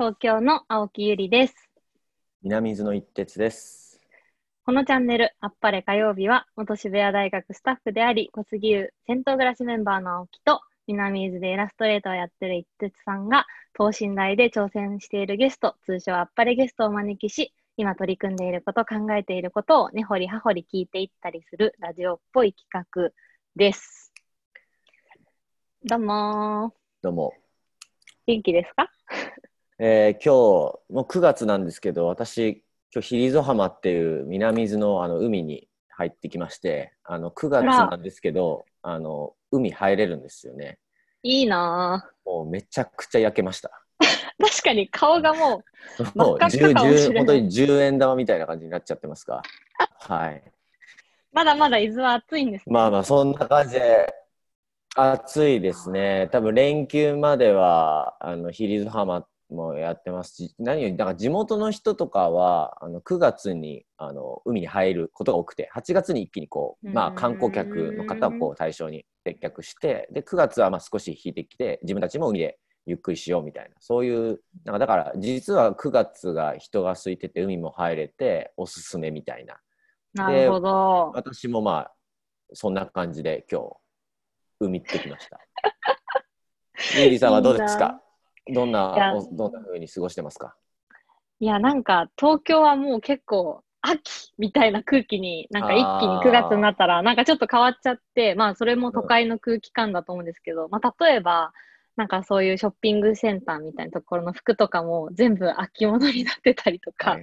東京の青木ゆりです。南伊豆の一徹です。このチャンネル、あっぱれ火曜日は、元渋谷大学スタッフであり、小杉湯銭湯暮らしメンバーの青木と、南伊豆でイラストレーターをやってる一徹さんが、等身大で挑戦しているゲスト、通称あっぱれゲストをお招きし、今取り組んでいること、考えていることを根掘り葉掘り聞いていったりするラジオっぽい企画です。どうもー。どうも。元気ですか？えー今日、もう9月なんですけど、私、今日、ヒリゾ浜っていう南伊豆のあの海に入ってきまして、あの9月なんですけど、あの海入れるんですよね。いいなもうめちゃくちゃ焼けました。ー。確かに顔がもう、もう赤っかかもしれない10 10本当に10円玉みたいな感じになっちゃってますが。はい。まだまだ伊豆は暑いんですね。まあまあ、そんな感じで、暑いですね。多分連休までは、あの、ヒリズ浜もやってますし、何より、だから地元の人とかは、あの、9月に、あの、海に入ることが多くて、8月に一気にこう、まあ、観光客の方をこう対象に接客して、で、9月はまあ少し引いてきて、自分たちも海でゆっくりしようみたいな、そういう、なんかだから、実は9月が人が空いてて、海も入れて、おすすめみたいな。なるほど。私もまあそんな感じで今日海行ってきました。ゆうりさんはどうですか？どんなおどんな風に過ごしてますか？いや、なんか東京はもう結構秋みたいな空気に、なんか一気に9月になったら、なんかちょっと変わっちゃって、まあそれも都会の空気感だと思うんですけど、まあ例えば、なんかそういうショッピングセンターみたいなところの服とかも全部秋物になってたりとか、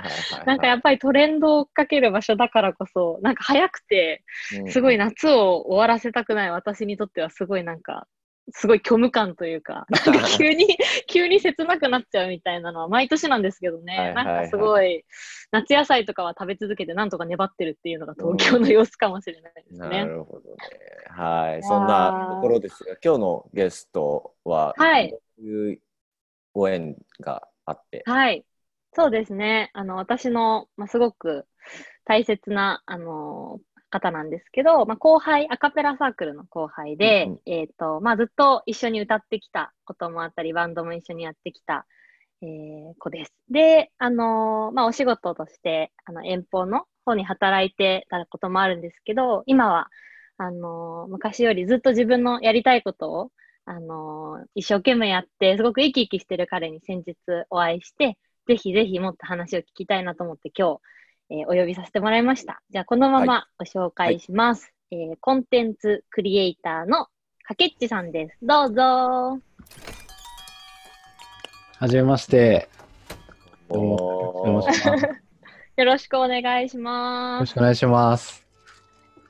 なんかやっぱりトレンドを追っかける場所だからこそ、なんか早くて、うん。すごい夏を終わらせたくない私にとってはすごいなんか、すごい虚無感というか、なんか急に、急に切なくなっちゃうみたいなのは毎年なんですけどね、はいはいはいなんかすごい、夏野菜とかは食べ続けてなんとか粘ってるっていうのが東京の様子かもしれないですなね。るほどね。はい。ーそんなところですが、今日のゲストは、はいどういうご縁があって？はい。そうですね。あの、私の、まあ、すごく大切な、あの方なんですけど、まあ、後輩、アカペラサークルの後輩で、うんうんえっ、と、まあ、ずっと一緒に歌ってきたこともあったり、バンドも一緒にやってきた、えー子です。で、あのまあ、お仕事として、あの、遠方の方に働いてたこともあるんですけど、今は、あの昔よりずっと自分のやりたいことを、あの一生懸命やって、すごく生き生きしてる彼に先日お会いして、ぜひぜひもっと話を聞きたいなと思って今日、えーお呼びさせてもらいました。じゃあこのままご紹介します。えーコンテンツクリエイターのかけっちさんです。どうぞ。はじめまして。どうもおーよろしくお願いしますよろしくお願いしよますろし。くお願いします。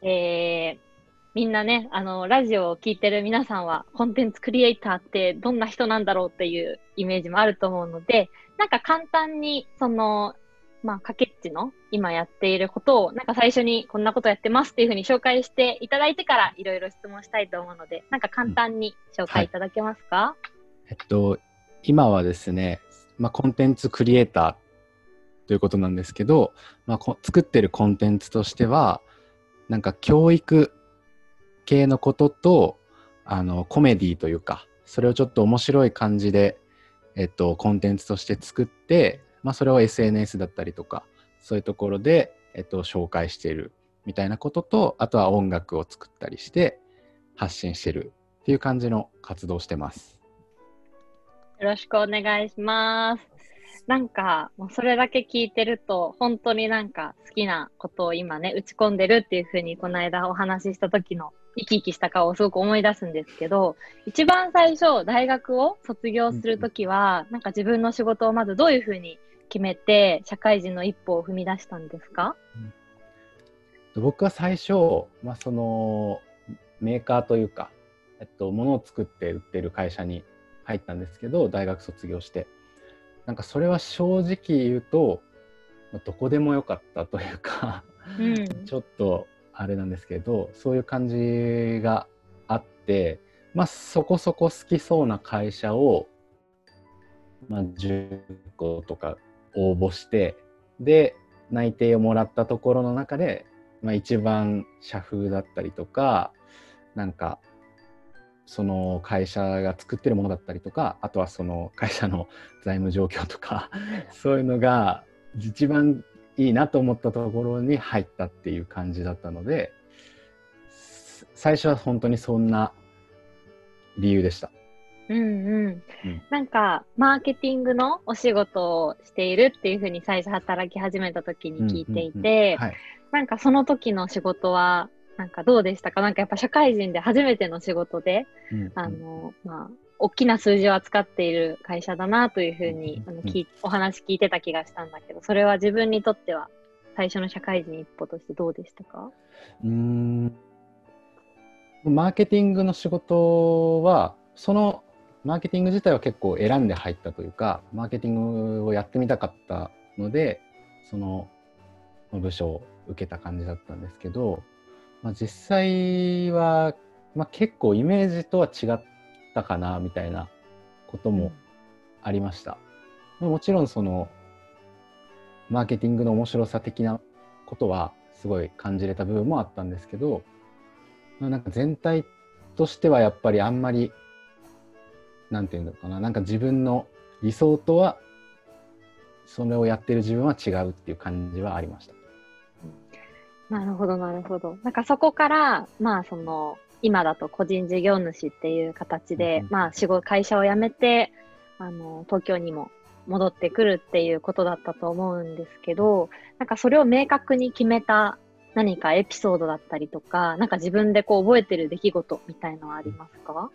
えーみんなね、あの、ラジオを聞いてる皆さんは、コンテンツクリエイターってどんな人なんだろうっていうイメージもあると思うので、なんか簡単に、その、まあ、かけっちの今やっていることを、なんか最初にこんなことやってますっていうふうに紹介していただいてから、いろいろ質問したいと思うので、なんか簡単に紹介いただけますか、えっと、今はですね、まあ、コンテンツクリエイターということなんですけど、まあ、こ作ってるコンテンツとしては、なんか教育系のことと、あの、コメディというか、それをちょっと面白い感じで、えっと、コンテンツとして作って、まあ、それを SNS だったりとか、そういうところで、えっと、紹介しているみたいなことと、あとは音楽を作ったりして、発信してるっていう感じの活動してます。よろしくお願いします。なんか、もうそれだけ聞いてると、本当になんか好きなことを今ね、打ち込んでるっていうふうに、この間お話しした時の生き生きした顔をすごく思い出すんですけど、一番最初、大学を卒業するときは、なんか自分の仕事をまずどういうふうに決めて、社会人の一歩を踏み出したんですか？僕は最初、まあ、そのメーカーというか、えっと、物を作って売ってる会社に入ったんですけど大学卒業して。なんかそれは正直言うとまあどこでもよかったというかうん。ちょっとあれなんですけどそういう感じがあって、まあ、そこそこ好きそうな会社を、まあ、10個とか応募してで内定をもらったところの中で、まあ、一番社風だったりとかなんかその会社が作ってるものだったりとかあとはその会社の財務状況とか そういうのが一番いいなと思ったところに入ったっていう感じだったので最初は本当にそんな理由でした。うんうん。なんか、マーケティングのお仕事をしているっていうふうに最初働き始めた時に聞いていて、なんかその時の仕事は、なんかどうでしたか？なんかやっぱ社会人で初めての仕事で、うん。うん、あの、まあ、大きな数字を扱っている会社だなというふうに、あのきお話聞いてた気がしたんだけど、それは自分にとっては最初の社会人一歩としてどうでしたか？うん。マーケティングの仕事はそのマーケティング自体は結構選んで入ったというかマーケティングをやってみたかったのでその部署を受けた感じだったんですけど、まあ、実際は、まあ、結構イメージとは違ったかなみたいなこともありました。もちろんそのマーケティングの面白さ的なことはすごい感じれた部分もあったんですけどなんか全体としてはやっぱりあんまりなんていうのかななんか自分の理想とはそれをやってる自分は違うっていう感じはありました。なるほどなるほど。なんかそこからまあその今だと個人事業主っていう形で、うん、まあ仕事会社を辞めてあの東京にも戻ってくるっていうことだったと思うんですけどなんかそれを明確に決めた何かエピソードだったりとかなんか自分でこう覚えてる出来事みたいのはありますか？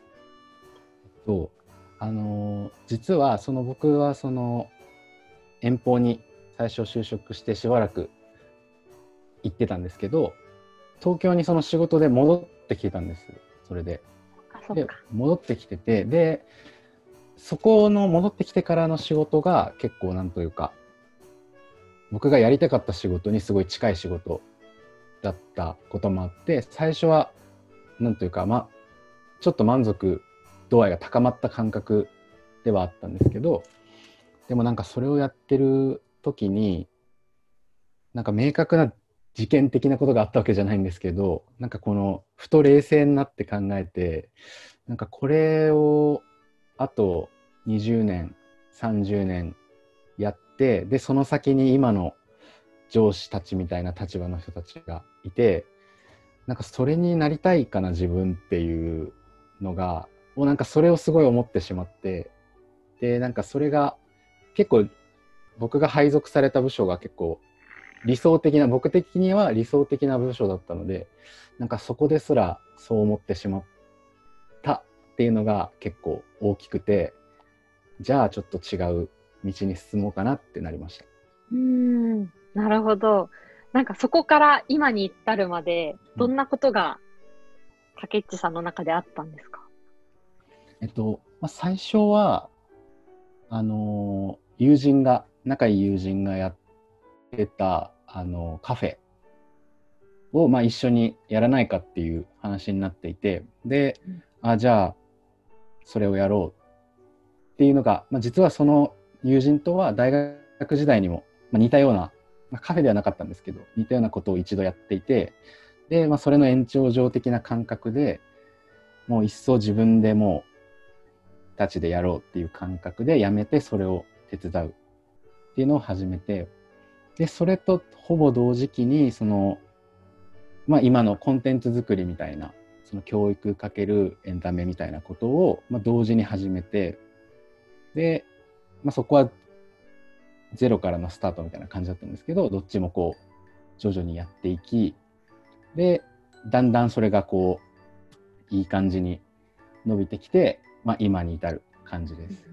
そうあの実はその僕はその遠方に最初就職してしばらく行ってたんですけど東京にその仕事で戻ってきてたんですそれで。で戻ってきててでそこの戻ってきてからの仕事が結構なんというか僕がやりたかった仕事にすごい近い仕事だったこともあって最初はなんというかまあちょっと満足度合いが高まった感覚ではあったんですけどでもなんかそれをやってる時になんか明確な事件的なことがあったわけじゃないんですけどなんかこのふと冷静になって考えてなんかこれをあと20年30年やってでその先に今の上司たちみたいな立場の人たちがいてなんかそれになりたいかな自分っていうのがもうなんかそれをすごい思ってしまってでなんかそれが結構僕が配属された部署が結構理想的な僕的には理想的な部署だったのでなんかそこですらそう思ってしまったっていうのが結構大きくてじゃあちょっと違う道に進もうかなってなりました。うんなるほど。なんかそこから今に至るまでどんなことが竹内さんの中であったんですか、えっと、まあ、最初は、あのー、友人が、仲いい友人がやってた、あのー、カフェを、まあ、一緒にやらないかっていう話になっていて、で、うん、あ、じゃあ、それをやろうっていうのが、まあ、実はその友人とは大学時代にも、まあ、似たような、まあ、カフェではなかったんですけど、似たようなことを一度やっていて、で、まあ、それの延長上的な感覚でもう一層自分でもうたちでやろうっていう感覚でやめてそれを手伝うっていうのを始めてでそれとほぼ同時期にその、まあ、今のコンテンツ作りみたいなその教育かけるエンタメみたいなことを、まあ、同時に始めてで、まあ、そこはゼロからのスタートみたいな感じだったんですけどどっちもこう徐々にやっていきでだんだんそれがこういい感じに伸びてきて、まあ、今に至る感じです。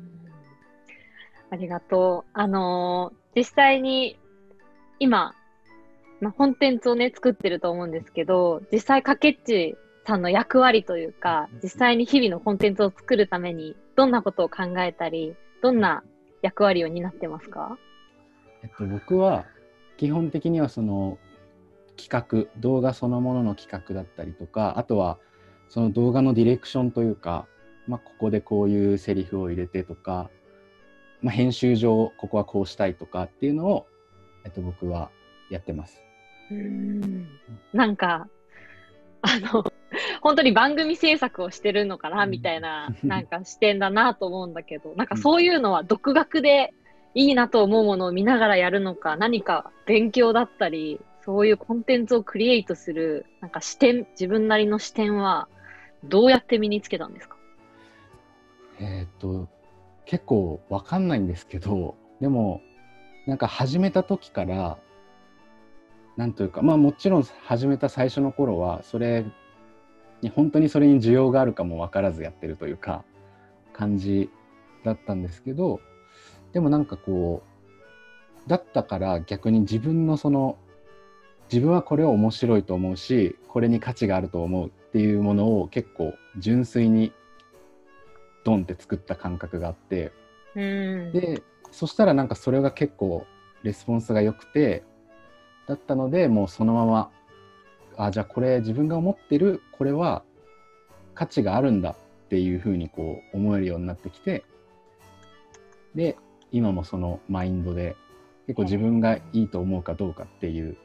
ありがとう。あのー、実際に今、まあ、コンテンツをね作ってると思うんですけど実際かけっちさんの役割というか実際に日々のコンテンツを作るためにどんなことを考えたりどんな役割を担ってますか、えっと、僕は基本的にはその企画動画そのものの企画だったりとかあとはその動画のディレクションというか、まあ、ここでこういうセリフを入れてとか、まあ、編集上ここはこうしたいとかっていうのを、えっと、僕はやってます。うん。なんかあの 本当に番組制作をしてるのかなみたいな、なんか視点だなと思うんだけど、なんかそういうのは独学でいいなと思うものを見ながらやるのか、何か勉強だったり、そういうコンテンツをクリエイトする、なんか視点、自分なりの視点は、どうやって身につけたんですか？えっ、と、結構わかんないんですけど、でも、なんか始めた時から、なんというか、まあもちろん始めた最初の頃は、それに、本当にそれに需要があるかも分からずやってるというか、感じだったんですけど、でもなんかこう、だったから逆に自分のその、自分はこれを面白いと思うし、これに価値があると思うっていうものを結構純粋にドンって作った感覚があって、でそしたらなんかそれが結構レスポンスが良くてだったのでもうそのままあじゃあこれ自分が思ってるこれは価値があるんだっていうふうにこう思えるようになってきてで今もそのマインドで結構自分がいいと思うかどうかっていう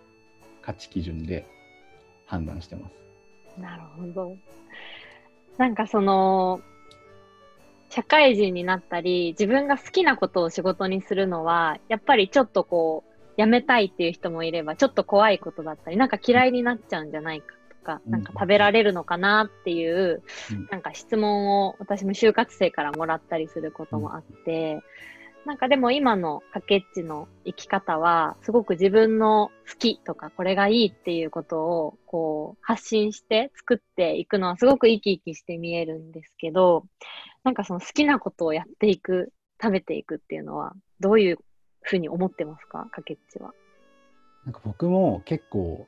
価値基準で判断してます。なるほど。なんかその、社会人になったり、自分が好きなことを仕事にするのは、やっぱりちょっとこう、やめたいっていう人もいれば、ちょっと怖いことだったり、なんか嫌いになっちゃうんじゃないかとか、うん。なんか食べられるのかなっていううん、なんか質問を私も就活生からもらったりすることもあって、なんかでも今のかけっちの生き方は、すごく自分の好きとかこれがいいっていうことをこう発信して作っていくのはすごく生き生きして見えるんですけど、なんかその好きなことをやっていく、食べていくっていうのは、どういうふうに思ってますか？かけっちは。なんか僕も結構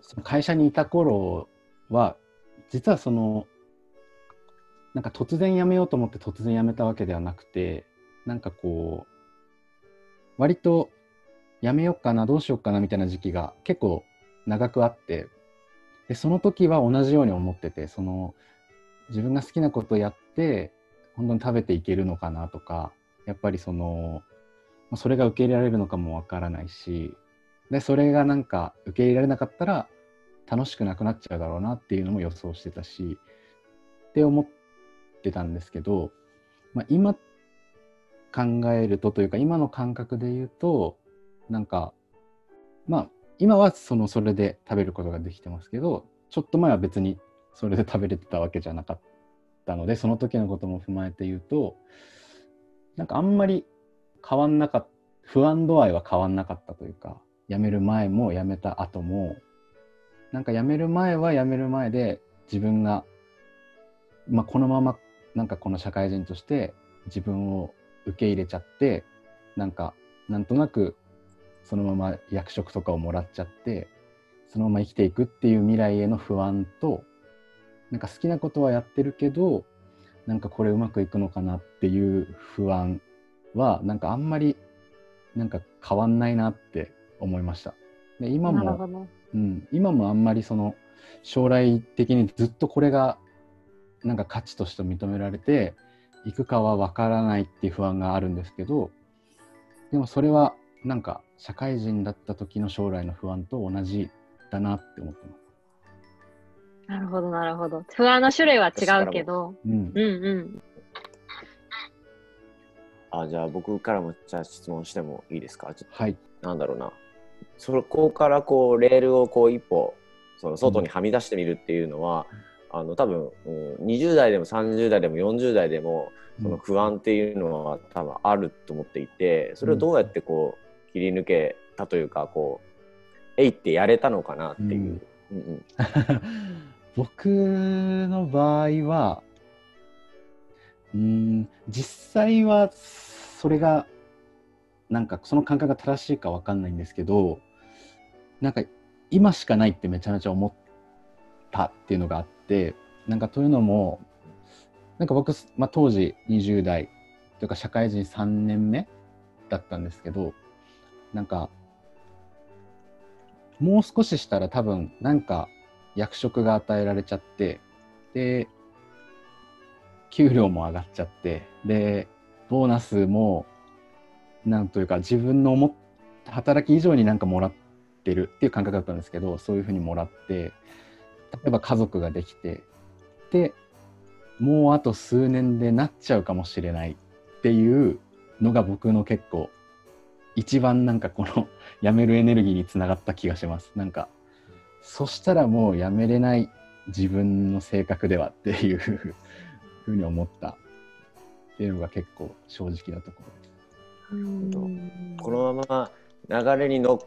その会社にいた頃は実はそのなんか突然辞めようと思って突然辞めたわけではなくてなんかこう割と辞めようかなどうしようかなみたいな時期が結構長くあってでその時は同じように思っててその自分が好きなことやって本当に食べていけるのかなとかやっぱりそのそれが受け入れられるのかもわからないしでそれがなんか受け入れられなかったら楽しくなくなっちゃうだろうなっていうのも予想してたしって思ってたんですけど、まあ、今考えるとというか今の感覚で言うとなんかまあ今はそのそれで食べることができてますけどちょっと前は別にそれで食べれてたわけじゃなかったのでその時のことも踏まえて言うとなんかあんまり変わんなかった不安度合いは変わんなかったというか辞める前も辞めた後もなんか辞める前は辞める前で自分が、まあ、このままなんかこの社会人として自分を受け入れちゃってなんかなんとなくそのまま役職とかをもらっちゃってそのまま生きていくっていう未来への不安となんか好きなことはやってるけどなんかこれうまくいくのかなっていう不安はなんかあんまりなんか変わんないなって思いました。で今も。うん、今もあんまりその将来的にずっとこれがなんか価値として認められていくかは分からないっていう不安があるんですけどでもそれはなんか社会人だった時の将来の不安と同じだなって思ってます。なるほど、なるほど。不安の種類は違うけど、うんうんうん。あじゃあ僕からもじゃあ質問してもいいですか？ちょっはい、となんだろうなそこからこうレールをこう一歩その外にはみ出してみるっていうのは、あの多分、うん、20代でも30代でも40代でもその不安っていうのは多分あると思っていてそれをどうやってこう切り抜けたというかこうえいってやれたのかなっていう。うん。うん 僕の場合はうん実際はそれがなんかその感覚が正しいかわかんないんですけどなんか今しかないってめちゃめちゃ思ったっていうのがあってなんかというのもなんか僕、まあ、当時20代というか社会人3年目だったんですけどなんかもう少ししたら多分なんか役職が与えられちゃってで給料も上がっちゃってでボーナスもなんというか自分の思っ働き以上になんかもらってるっていう感覚だったんですけどそういうふうにもらってえば家族ができてでもうあと数年でなっちゃうかもしれないっていうのが僕の結構一番なんかこのやめるエネルギーにつながった気がします。なんかそしたらもうやめれない自分の性格ではっていうふうに思った。っていうのが結構正直なところです。うん。このまま流れに乗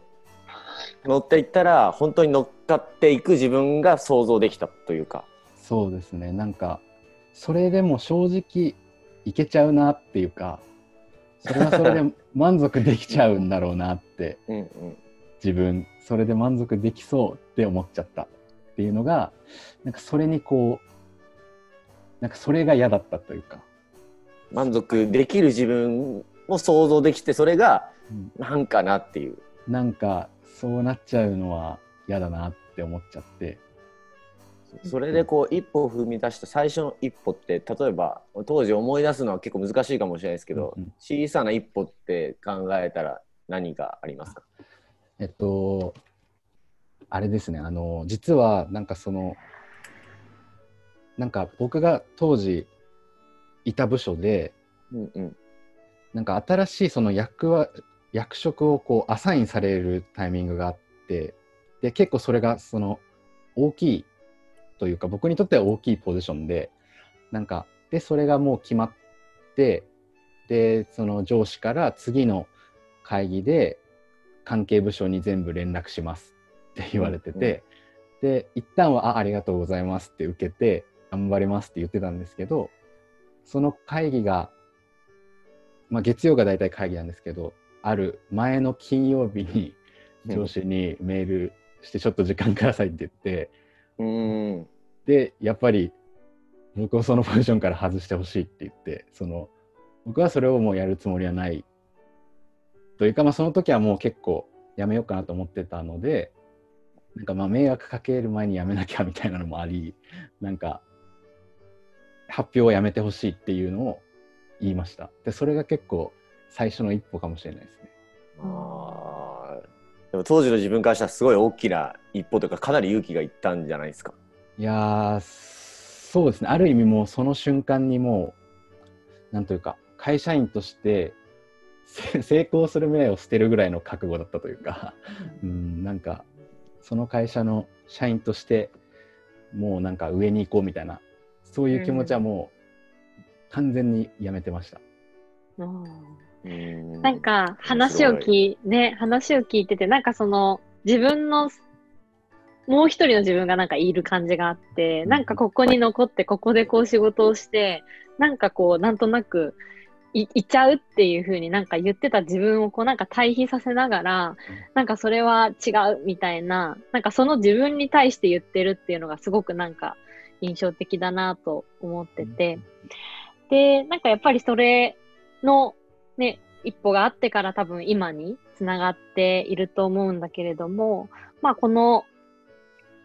乗っていったら本当に乗っかっていく自分が想像できたというか。そうですねなんかそれでも正直いけちゃうなっていうかそれはそれで満足できちゃうんだろうなって うんうん自分それで満足できそうって思っちゃったっていうのがなんかそれにこうなんかそれが嫌だったというか、満足できる自分も想像できてそれがうんなんかなっていう。なんかそうなっちゃうのは嫌だなって思っちゃって。それでこう一歩踏み出した最初の一歩って例えば当時思い出すのは結構難しいかもしれないですけど、うんうん。小さな一歩って考えたら何がありますか？えっとあれですね。あの実はなんかそのなんか僕が当時いた部署でうんうん。なんか新しいその役は役職をこうアサインされるタイミングがあってで結構それがその大きいというか僕にとっては大きいポジションでなんかでそれがもう決まってでその上司から次の会議で関係部署に全部連絡しますって言われてて、で一旦はあ「ありがとうございます」って受けて頑張りますって言ってたんですけどその会議がまあ、月曜が大体会議なんですけどある前の金曜日に上司にメールしてちょっと時間くださいって言ってうーん。でやっぱり僕をそのポジションから外してほしいって言ってその僕はそれをもうやるつもりはない。というか、まあ、その時はもう結構やめようかなと思ってたのでなんかまあ迷惑かける前にやめなきゃみたいなのもありなんか発表をやめてほしいっていうのを言いました。でそれが結構最初の一歩かもしれないですね。あーでも当時の自分からしたらすごい大きな一歩というかかなり勇気がいったんじゃないですか？いやーそうですね。ある意味もうその瞬間にもうなんというか会社員としてせ成功する未来を捨てるぐらいの覚悟だったというか、うん、なんかその会社の社員としてもうなんか上に行こうみたいなそういう気持ちはもう完全にやめてました。うんなんか話を聞いね話を聞いててなんかその自分のもう一人の自分がなんかいる感じがあって、うん。なんかここに残ってここでこう仕事をしてなんかこうなんとなくいいっちゃうっていう風になんか言ってた自分をこうなんか対比させながら、なんかそれは違うみたいななんかその自分に対して言ってるっていうのがすごくなんか印象的だなと思ってて、で、なんかやっぱりそれのね、一歩があってから多分今につながっていると思うんだけれども、まあこの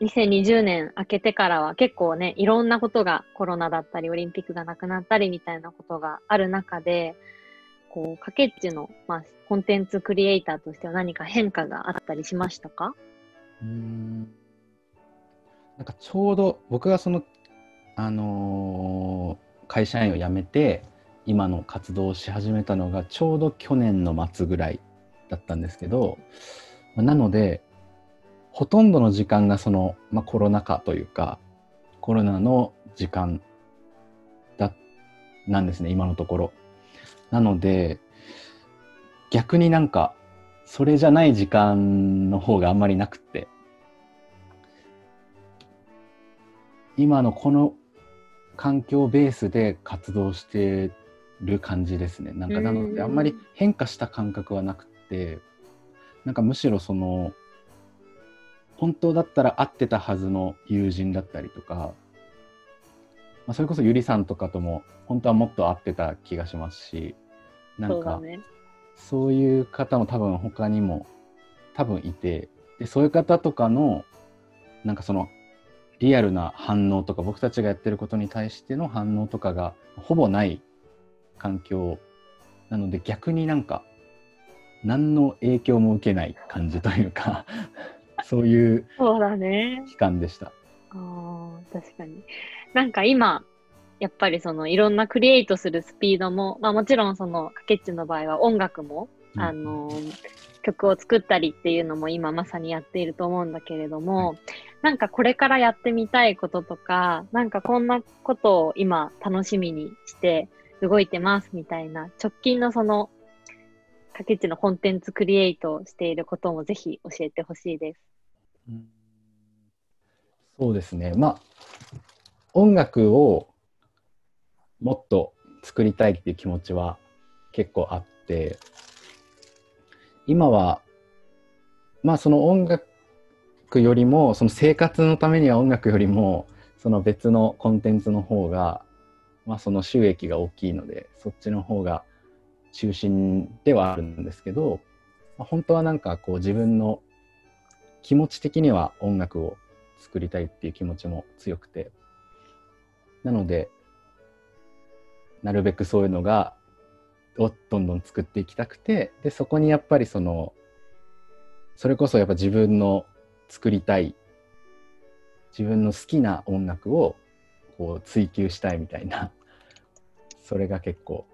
2020年明けてからは結構ね、いろんなことがコロナだったりオリンピックがなくなったりみたいなことがある中で、こう、かけっちの、まあ、コンテンツクリエイターとしては何か変化があったりしましたか？うん。なんかちょうど僕がその、あのー会社員を辞めて今の活動をし始めたのがちょうど去年の末ぐらいだったんですけどなのでほとんどの時間がその、まあ、コロナ禍というかコロナの時間だなんですね今のところ。なので逆になんかそれじゃない時間の方があんまりなくって今のこの環境ベースで活動してる感じですねなんかなのでうんあんまり変化した感覚はなくてなんかむしろその本当だったら会ってたはずの友人だったりとか、まあ、それこそゆりさんとかとも本当はもっと会ってた気がしますしなんか。そういう方も多分他にも多分いてでそういう方とかのなんかそのリアルな反応とか僕たちがやってることに対しての反応とかがほぼない環境なので逆になんか何の影響も受けない感じというか そういう。期間でした。ああ、確かに。なんか今、やっぱりそのいろんなクリエイトするスピードも、まあもちろんそのかけっちの場合は音楽も、うんあの曲を作ったりっていうのも今まさにやっていると思うんだけれども、なんかこれからやってみたいこととか、なんかこんなことを今楽しみにして動いてますみたいな直近のそのかけちのコンテンツクリエイトをしていることもぜひ教えてほしいです。そうですね。まあ、音楽をもっと作りたいっていう気持ちは結構あって、今は、まあその音楽よりも、その生活のためには音楽よりも、その別のコンテンツの方が、まあその収益が大きいので、そっちの方が中心ではあるんですけど、まあ、本当はなんかこう自分の気持ち的には音楽を作りたいっていう気持ちも強くてなのでなるべくそういうのがをどんどん作っていきたくてでそこにやっぱりそのそれこそやっぱ自分の作りたい自分の好きな音楽をこう追求したいみたいなそれが結構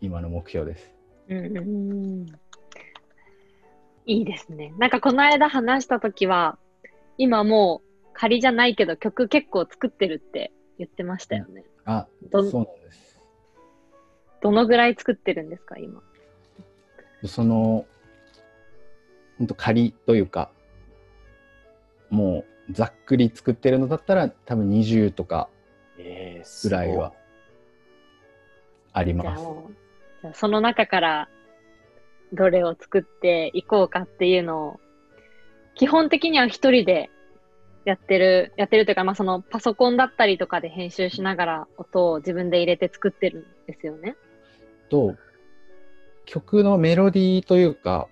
今の目標です。うんうんいいですね。なんかこの間話したときは、今もう仮じゃないけど曲結構作ってるって言ってましたよね。あどそうなんです。どのぐらい作ってるんですか、今？その本当仮というかもうざっくり作ってるのだったら多分20とかえー、ぐらいはあります。じゃその中からどれを作っていこうかっていうのを、基本的には一人でやってる、やってるというか、まあそのパソコンだったりとかで編集しながら音を自分で入れて作ってるんですよね。と曲のメロディーというか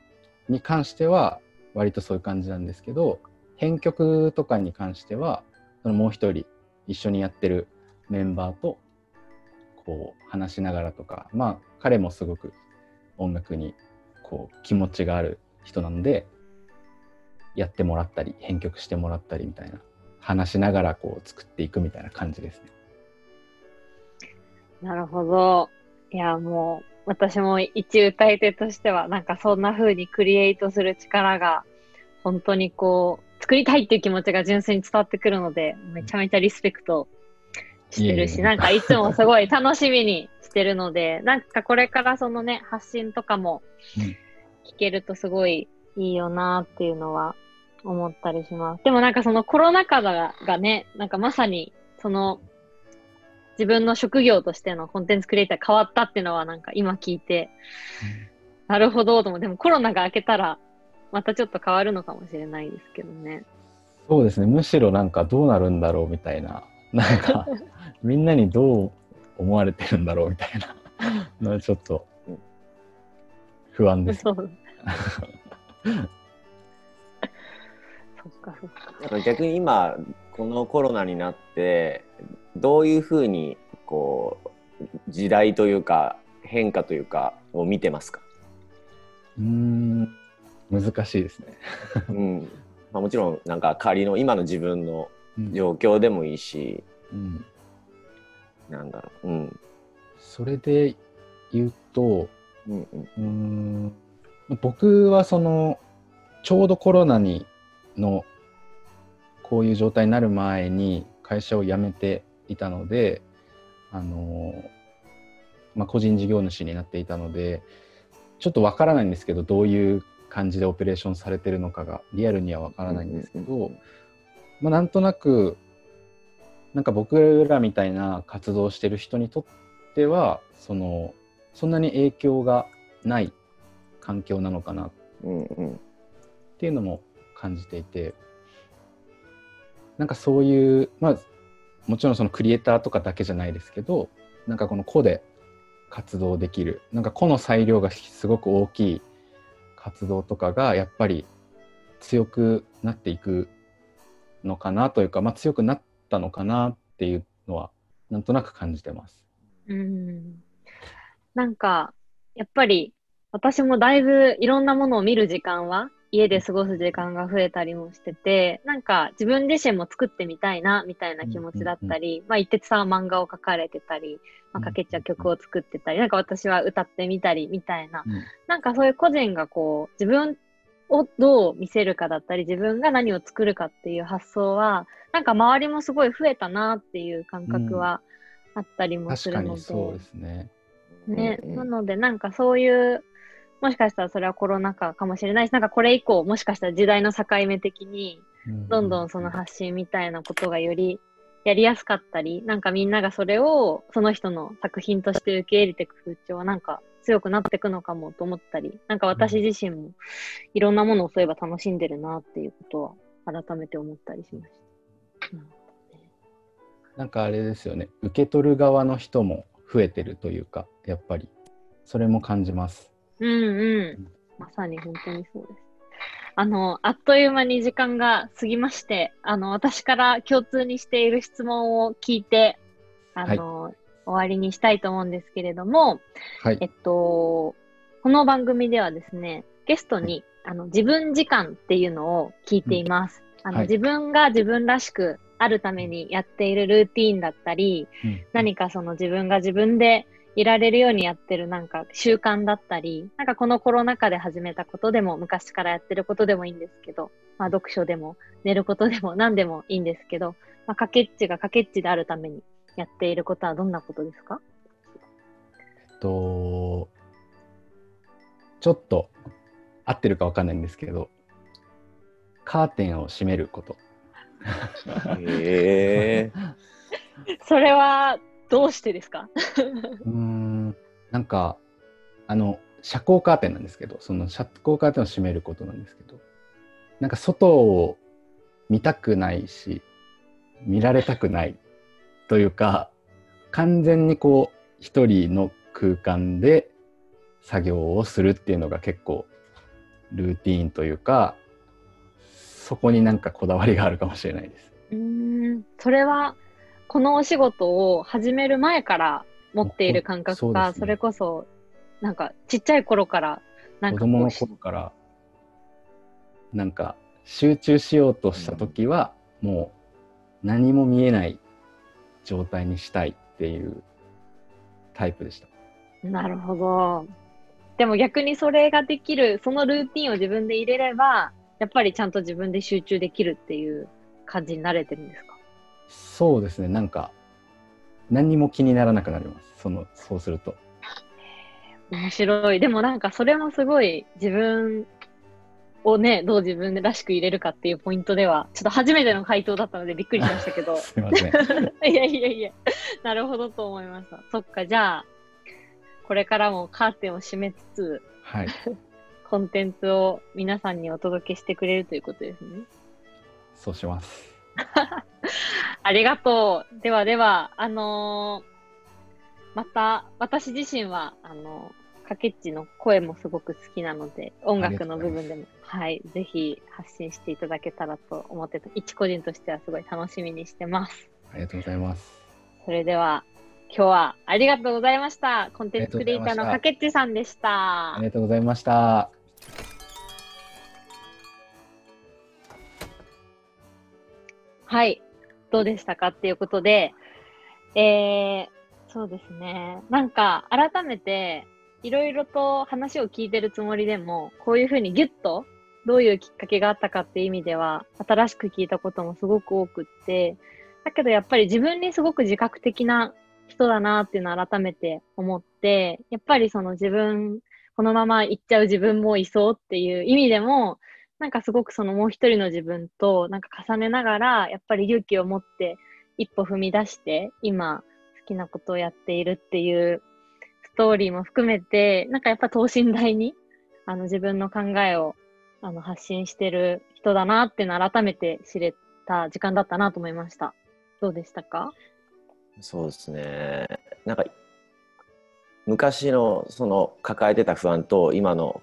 に関しては割とそういう感じなんですけど編曲とかに関してはそのもう一人一緒にやってるメンバーとこう話しながらとかまあ彼もすごく音楽にこう気持ちがある人なのでやってもらったり編曲してもらったりみたいな話しながらこう作っていくみたいな感じですね。なるほど。いや、もう、私も一歌い手としては、なんかそんな風にクリエイトする力が、本当にこう、作りたいっていう気持ちが純粋に伝わってくるので、めちゃめちゃリスペクトしてるし、なんかいつもすごい楽しみにしてるので、なんかこれからそのね、発信とかもうん。聞けるとすごいいいよなっていうのは思ったりします。でもなんかそのコロナ禍ががね、なんかまさにその自分の職業としてのコンテンツクリエイター変わったっていうのはなんか今聞いて、なるほどと思って、でもコロナが明けたらまたちょっと変わるのかもしれないですけどね。そうですね、むしろなんかどうなるんだろうみたいな、なんか みんなにどう思われてるんだろうみたいな ちょっと不安です。そっかそっか。なんか逆に今このコロナになってどういうふうにこう時代というか変化というかを見てますか、うーん、難しいですね。うんまあ、もちろんなんか仮の今の自分のうん状況でもいいしうん。なんだろう、うん。それで言うと、うんうん。うーん僕はそのちょうどコロナにのこういう状態になる前に会社を辞めていたのであの、まあ、個人事業主になっていたのでちょっとわからないんですけどどういう感じでオペレーションされてるのかがリアルにはわからないんですけど、まあ、なんとなくなんか僕らみたいな活動をしてる人にとってはそのそんなに影響がない環境なのかな。っていうのも感じていて。なんかそういうまあもちろんそのクリエイターとかだけじゃないですけどなんかこの個で活動できる。なんか個の裁量がすごく大きい活動とかがやっぱり強くなっていくのかなというか、まあ、強くなったのかなっていうのはなんとなく感じてます。うん。なんか、やっぱり私もだいぶいろんなものを見る時間は家で過ごす時間が増えたりもしてて、なんか自分自身も作ってみたいな、みたいな気持ちだったり、まあ、一徹さんは漫画を描かれてたり、まあ、かけっちゃん曲を作ってたり、なんか私は歌ってみたり、みたいな、うんなんかそういう個人がこう、自分をどう見せるかだったり、自分が何を作るかっていう発想は、なんか周りもすごい増えたなっていう感覚はあったりもするので、にそうですね。ね、うんうん。なのでなんかそういう、もしかしたらそれはコロナ禍かもしれないし、なんかこれ以降、もしかしたら時代の境目的に、どんどんその発信みたいなことがよりやりやすかったり、なんかみんながそれをその人の作品として受け入れていく風潮はなんか強くなっていくのかもと思ったり、なんか私自身もいろんなものをそういえば楽しんでるなっていうことは改めて思ったりしました。うんなんかあれですよね受け取る側の人も増えてるというかやっぱりそれも感じます。うんうん。まさに本当にそうです。あの、あっという間に時間が過ぎまして、あの、私から共通にしている質問を聞いて、あの、終わりにしたいと思うんですけれども、はい。えっと、この番組ではですね、ゲストに、あの、自分時間っていうのを聞いています。あの、はい。自分が自分らしくあるためにやっているルーティーンだったり、うん。何かその自分が自分でいられるようにやってるなんか習慣だったり、なんかこのコロナ禍で始めたことでも昔からやってることでもいいんですけど、まあ読書でも寝ることでも何でもいいんですけど、まあかけっちがかけっちであるためにやっていることはどんなことですか？えっとちょっと合ってるかわかんないんですけどカーテンを閉めること。へえ。それはどうしてですか？うーんなんかあの遮光カーテンなんですけどその遮光カーテンを閉めることなんですけどなんか外を見たくないし見られたくないというか完全にこう一人の空間で作業をするっていうのが結構ルーティーンというかそこになんかこだわりがあるかもしれないです。うーん、それはこのお仕事を始める前から持っている感覚か、そねそれこそなんかちっちゃい頃からなんか子供の頃からなんか集中しようとした時は、もう何も見えない状態にしたいっていうタイプでした。なるほど。でも逆にそれができる、そのルーティンを自分で入れれば、やっぱりちゃんと自分で集中できるっていう感じに慣れてるんですか？そうですねなんか何にも気にならなくなりますそのそうすると。面白い。でもなんかそれもすごい自分をね、どう自分らしく入れるかっていうポイントでは、ちょっと初めての回答だったのでびっくりしましたけど。すいません。いやいやいや、なるほどと思いました。そっか、じゃあ、これからもカーテンを閉めつつ、はい コンテンツを皆さんにお届けしてくれるということですね。そうします。ありがとう。ではでは、あのーまた、私自身は、あのかけっちの声もすごく好きなので、音楽の部分でも、はい、ぜひ発信していただけたらと思ってた、一個人としてはすごい楽しみにしてます。ありがとうございます。それでは、今日はありがとうございました。コンテンツクリエイターのかけっちさんでした。ありがとうございました。はい。どうでしたかっていうことで、えー、そうですね。なんか、改めて、いろいろと話を聞いてるつもりでも、こういうふうにギュッと、どういうきっかけがあったかっていう意味では、新しく聞いたこともすごく多くって、だけどやっぱり自分にすごく自覚的な人だなっていうのを改めて思って、やっぱりその自分、このまま行っちゃう自分もいそうっていう意味でも、なんかすごくそのもう一人の自分となんか重ねながら、やっぱり勇気を持って一歩踏み出して、今好きなことをやっているっていうトーリーも含めて、なんかやっぱ等身大にあの自分の考えをあの発信してる人だなっていうの改めて知れた時間だったなと思いました。どうでしたか？そうですね。なんか昔のその抱えてた不安と今の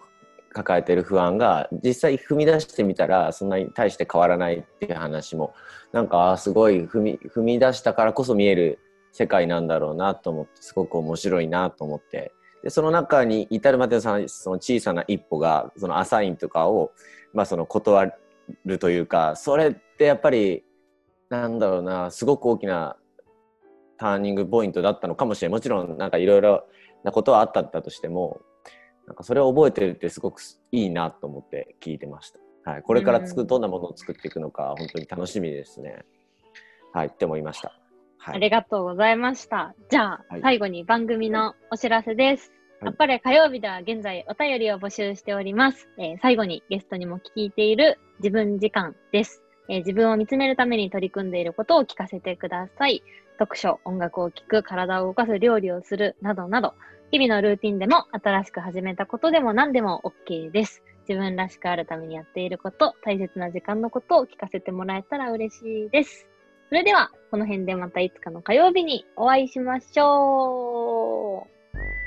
抱えてる不安が実際踏み出してみたらそんなに大して変わらないっていう話もなんかすごい踏み踏み出したからこそ見える世界なんだろうなと思ってすごく面白いなと思ってでその中に至るまでのその小さな一歩がそのアサインとかをまあその断るというかそれってやっぱりなんだろうなすごく大きなターニングポイントだったのかもしれないもちろんなんかいろいろなことはあったんだとしてもなんかそれを覚えてるってすごくいいなと思って聞いてました。はい、これから作どんなものを作っていくのか本当に楽しみですね。はい、って思いました。はい、ありがとうございました。じゃあ、はい最後に番組のお知らせです。はいやっぱり火曜日では現在お便りを募集しております。えー最後にゲストにも聞いている自分時間です、えー自分を見つめるために取り組んでいることを聞かせてください。読書、音楽を聴く、体を動かす、料理をする、などなど、日々のルーティンでも新しく始めたことでも何でも OK です。自分らしくあるためにやっていること、大切な時間のことを聞かせてもらえたら嬉しいです。それでは、この辺でまたいつかの火曜日にお会いしましょう。